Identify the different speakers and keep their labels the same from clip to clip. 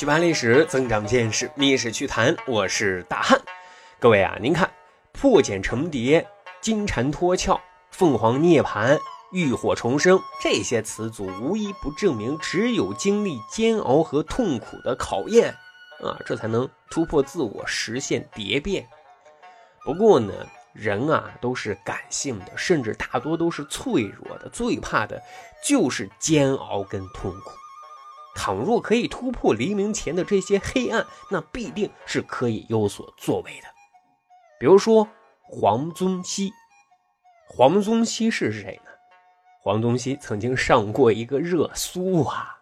Speaker 1: 去盘历史，增长见识，密史趣谈。我是大汉。各位啊，您看，破茧成蝶、金蝉脱壳、凤凰涅槃、浴火重生这些词组，无一不证明，只有经历煎熬和痛苦的考验啊，这才能突破自我，实现蝶变。不过呢，人啊都是感性的，甚至大多都是脆弱的，最怕的就是煎熬跟痛苦。倘若可以突破黎明前的这些黑暗，那必定是可以有所作为的。比如说黄宗羲，黄宗羲是谁呢？黄宗羲曾经上过一个热搜啊，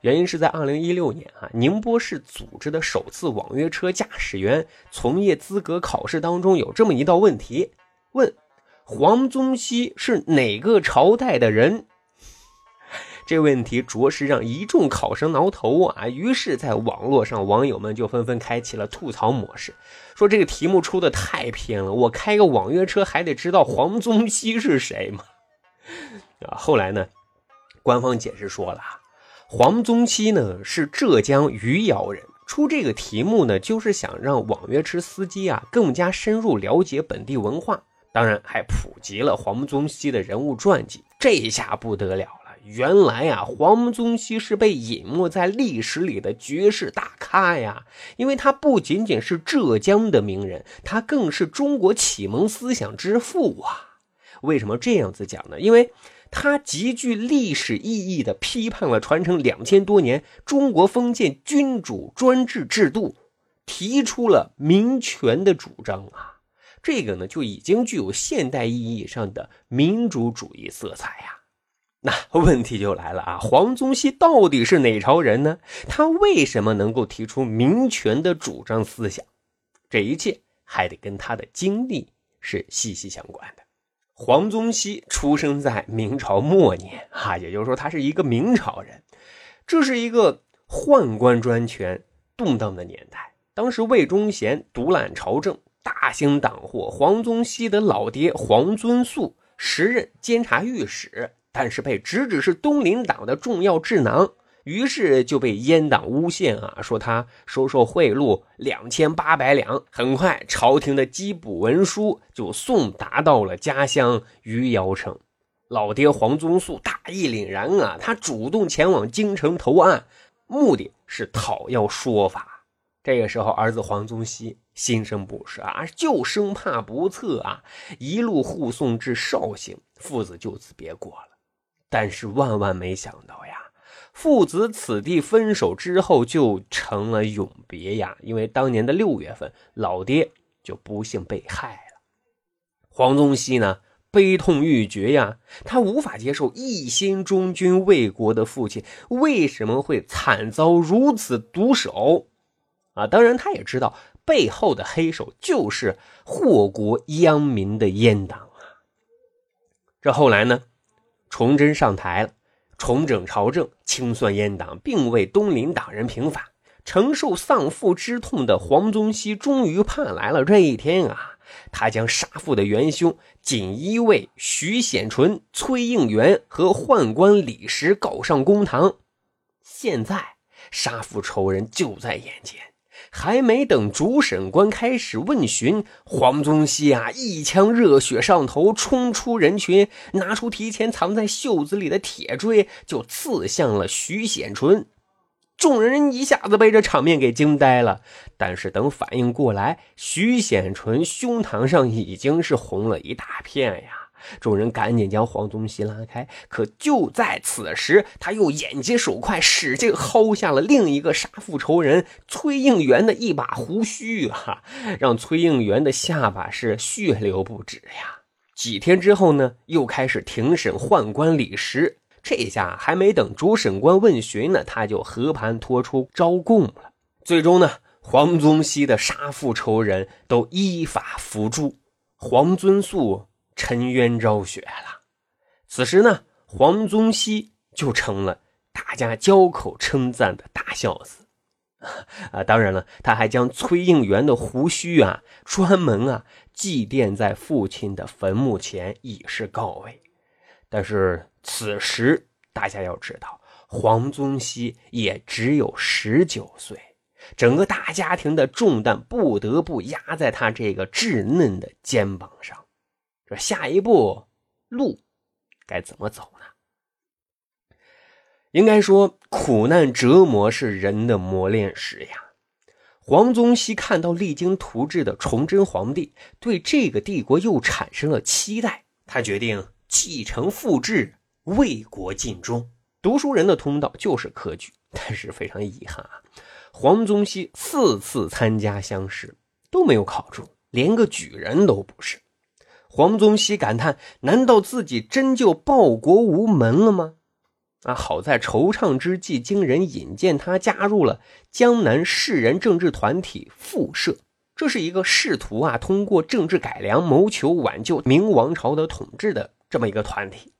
Speaker 1: 原因是在2016年啊，宁波市组织的首次网约车驾驶员从业资格考试当中有这么一道问题，问黄宗羲是哪个朝代的人？这问题着实让一众考生挠头啊！于是，在网络上，网友们就纷纷开启了吐槽模式，说这个题目出的太偏了。我开个网约车还得知道黄宗羲是谁吗？啊，后来呢，官方解释说了，黄宗羲呢是浙江余姚人，出这个题目呢，就是想让网约车司机啊更加深入了解本地文化，当然还普及了黄宗羲的人物传记。这下不得了。原来呀，黄宗羲是被隐没在历史里的绝世大咖呀！因为他不仅仅是浙江的名人，他更是中国启蒙思想之父啊！为什么这样子讲呢？因为他极具历史意义的批判了传承两千多年中国封建君主专制制度，提出了民权的主张啊！这个呢，就已经具有现代意义上的民主主义色彩呀！那问题就来了啊，黄宗羲到底是哪朝人呢？他为什么能够提出民权的主张思想？这一切还得跟他的经历是息息相关的。黄宗羲出生在明朝末年啊，也就是说他是一个明朝人。这是一个宦官专权、动荡的年代。当时魏忠贤独揽朝政，大兴党祸。黄宗羲的老爹黄遵素时任监察御史。但是被直指是东林党的重要智囊，于是就被阉党诬陷啊，说他收受贿赂两千八百两。很快，朝廷的缉捕文书就送达到了家乡余姚城。老爹黄宗素大义凛然啊，他主动前往京城投案，目的是讨要说法。这个时候，儿子黄宗羲心生不舍啊，就生怕不测啊，一路护送至绍兴，父子就此别过了。但是万万没想到呀，父子此地分手之后就成了永别呀！因为当年的六月份，老爹就不幸被害了。黄宗羲呢，悲痛欲绝呀，他无法接受一心忠君为国的父亲为什么会惨遭如此毒手啊！当然，他也知道背后的黑手就是祸国殃民的阉党啊。这后来呢？崇祯上台了，重整朝政，清算阉党，并为东林党人平反。承受丧父之痛的黄宗羲终于盼来了这一天啊！他将杀父的元凶锦衣卫徐显纯、崔应元和宦官李石告上公堂。现在杀父仇人就在眼前。还没等主审官开始问询，黄宗羲啊，一腔热血上头，冲出人群，拿出提前藏在袖子里的铁锥，就刺向了徐显纯。众人一下子被这场面给惊呆了。但是等反应过来，徐显纯胸膛上已经是红了一大片呀。众人赶紧将黄宗羲拉开，可就在此时，他又眼疾手快，使劲薅下了另一个杀父仇人崔应元的一把胡须啊，让崔应元的下巴是血流不止呀。几天之后呢，又开始庭审宦官李石，这下还没等主审官问询呢，他就和盘托出招供了。最终呢，黄宗羲的杀父仇人都依法伏诛，黄遵素。沉冤昭雪了。此时呢，黄宗羲就成了大家交口称赞的大孝子 啊！当然了，他还将崔应元的胡须啊，专门啊祭奠在父亲的坟墓前，以示告慰。但是此时大家要知道，黄宗羲也只有十九岁，整个大家庭的重担不得不压在他这个稚嫩的肩膀上。这下一步路该怎么走呢？应该说，苦难折磨是人的磨练史呀。黄宗羲看到励精图治的崇祯皇帝，对这个帝国又产生了期待，他决定继承父志，为国尽忠。读书人的通道就是科举，但是非常遗憾啊，黄宗羲四次参加乡试都没有考中，连个举人都不是。黄宗羲感叹：难道自己真就报国无门了吗？啊，好在惆怅之际，经人引荐他加入了江南士人政治团体复社，这是一个试图啊通过政治改良谋求挽救明王朝的统治的这么一个团体。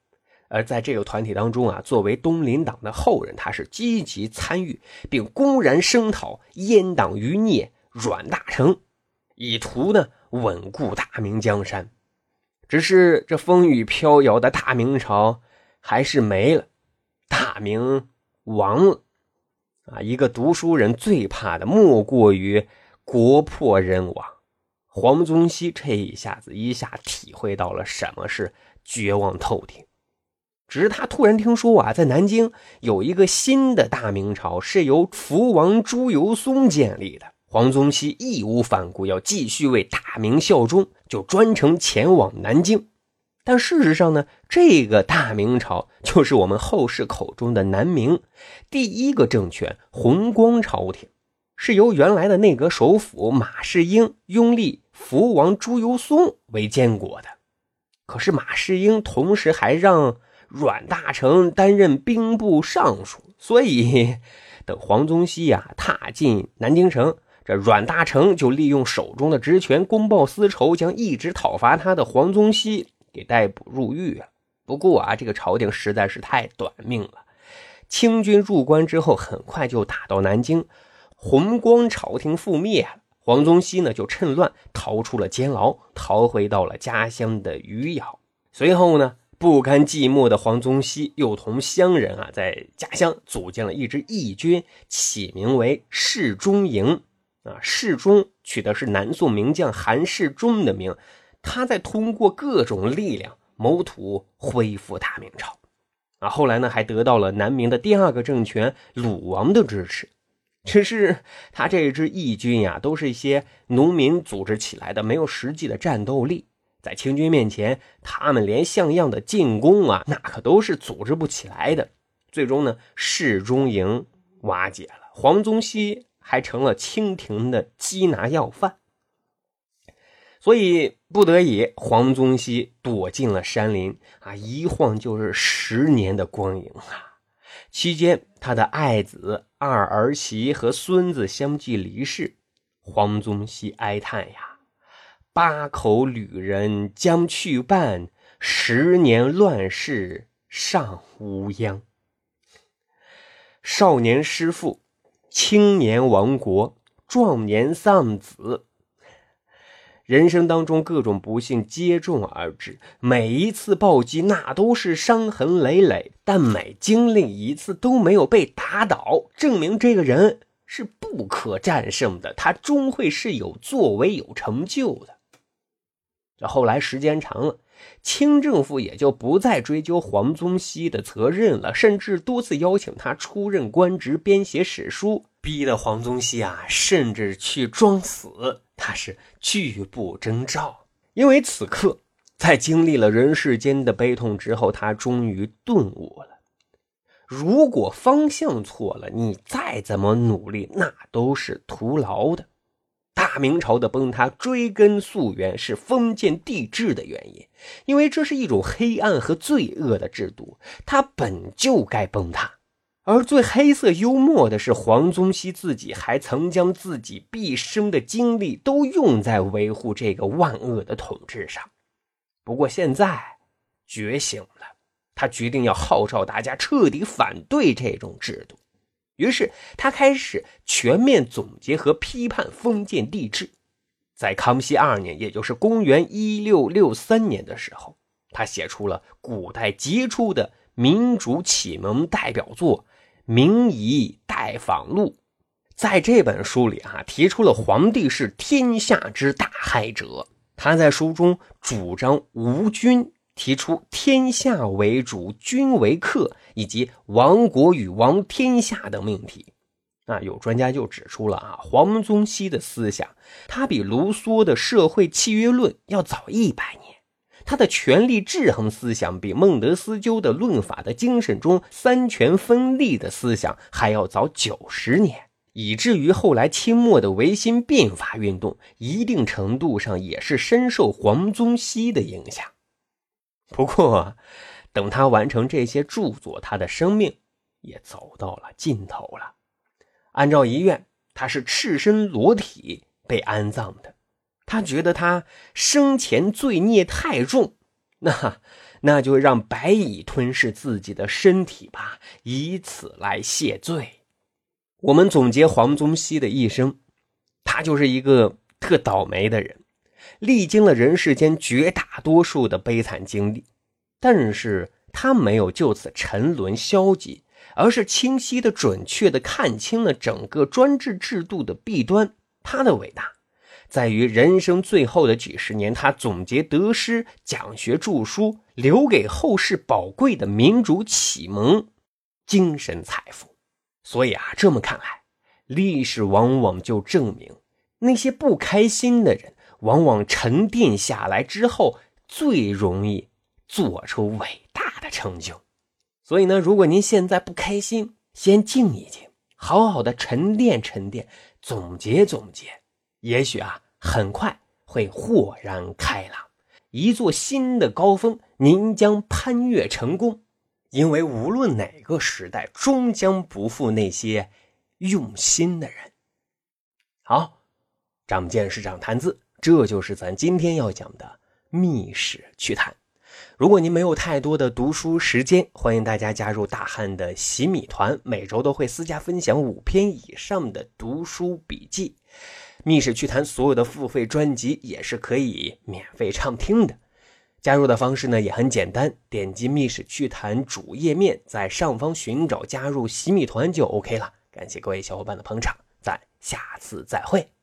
Speaker 1: 而在这个团体当中啊，作为东林党的后人，他是积极参与，并公然声讨阉党余孽阮大铖，以图呢稳固大明江山。只是这风雨飘摇的大明朝还是没了，大明亡了。啊，一个读书人最怕的莫过于国破人亡。黄宗羲这一下子一下体会到了什么是绝望透顶。只是他突然听说啊，在南京有一个新的大明朝是由福王朱由崧建立的。黄宗羲义无反顾，要继续为大明效忠，就专程前往南京。但事实上呢，这个大明朝就是我们后世口中的南明第一个政权——弘光朝廷，是由原来的内阁首辅马士英拥立福王朱由崧为监国的。可是马士英同时还让阮大铖担任兵部尚书，所以 等黄宗羲呀踏进南京城，这阮大铖就利用手中的职权公报私仇，将一直讨伐他的黄宗羲给逮捕入狱啊。不过啊，这个朝廷实在是太短命了，清军入关之后，很快就打到南京，弘光朝廷覆灭了。黄宗羲呢就趁乱逃出了监牢，逃回到了家乡的余姚。随后呢。不甘寂寞的黄宗羲又同乡人啊，在家乡组建了一支义军，起名为市中营。啊，世忠取的是南宋名将韩世忠的名，他在通过各种力量谋图恢复大明朝。啊，后来呢，还得到了南明的第二个政权鲁王的支持。只是他这支义军呀，都是一些农民组织起来的，没有实际的战斗力。在清军面前，他们连像样的进攻啊，那可都是组织不起来的。最终呢，世忠营瓦解了，黄宗羲还成了清廷的缉拿要犯。所以不得已，黄宗羲躲进了山林啊，一晃就是十年的光阴啊。期间，他的爱子、二儿媳和孙子相继离世，黄宗羲哀叹呀。八口旅人将去半，十年乱世尚无恙。少年失父，青年亡国，壮年丧子，人生当中各种不幸接踵而至。每一次暴击，那都是伤痕累累，但每经历一次都没有被打倒，证明这个人是不可战胜的。他终会是有作为、有成就的。这后来时间长了，清政府也就不再追究黄宗羲的责任了，甚至多次邀请他出任官职、编写史书，逼得黄宗羲啊，甚至去装死，他是拒不征召。因为此刻，在经历了人世间的悲痛之后，他终于顿悟了：如果方向错了，你再怎么努力，那都是徒劳的。明朝的崩塌，追根溯源是封建帝制的原因，因为这是一种黑暗和罪恶的制度，它本就该崩塌。而最黑色幽默的是，黄宗羲自己还曾将自己毕生的精力都用在维护这个万恶的统治上。不过现在觉醒了，他决定要号召大家彻底反对这种制度。于是他开始全面总结和批判封建帝制，在康熙二年，也就是公元一六六三年的时候，他写出了古代杰出的民主启蒙代表作《明夷待访录》。在这本书里啊，提出了皇帝是天下之大害者。他在书中主张无君，提出天下为主，君为客，以及亡国与亡天下的命题。啊，有专家就指出了啊，黄宗羲的思想，他比卢梭的社会契约论要早一百年。他的权力制衡思想比孟德斯鸠的论法的精神中三权分立的思想还要早九十年，以至于后来清末的维新变法运动，一定程度上也是深受黄宗羲的影响。不过，等他完成这些著作，他的生命也走到了尽头了。按照遗愿，他是赤身裸体被安葬的。他觉得他生前罪孽太重，那那就让白蚁吞噬自己的身体吧，以此来谢罪。我们总结黄宗羲的一生，他就是一个特倒霉的人，历经了人世间绝大多数的悲惨经历，但是他没有就此沉沦消极，而是清晰的、准确的看清了整个专制制度的弊端。他的伟大。在于人生最后的几十年，他总结得失、讲学著书，留给后世宝贵的民主启蒙、精神财富。所以啊，这么看来，历史往往就证明，那些不开心的人，往往沉淀下来之后，最容易做出伟大的成就。所以呢，如果您现在不开心，先静一静，好好的沉淀沉淀，总结总结。也许啊，很快会豁然开朗，一座新的高峰，您将攀越成功。因为无论哪个时代，终将不负那些用心的人。好，长见识，长谈资，这就是咱今天要讲的密史趣谈。如果您没有太多的读书时间，欢迎大家加入大汉的洗米团，每周都会私家分享五篇以上的读书笔记。密室趣谈所有的付费专辑也是可以免费畅听的。加入的方式呢也很简单，点击密室趣谈主页面，在上方寻找加入洗米团就 OK 了。感谢各位小伙伴的捧场，咱下次再会。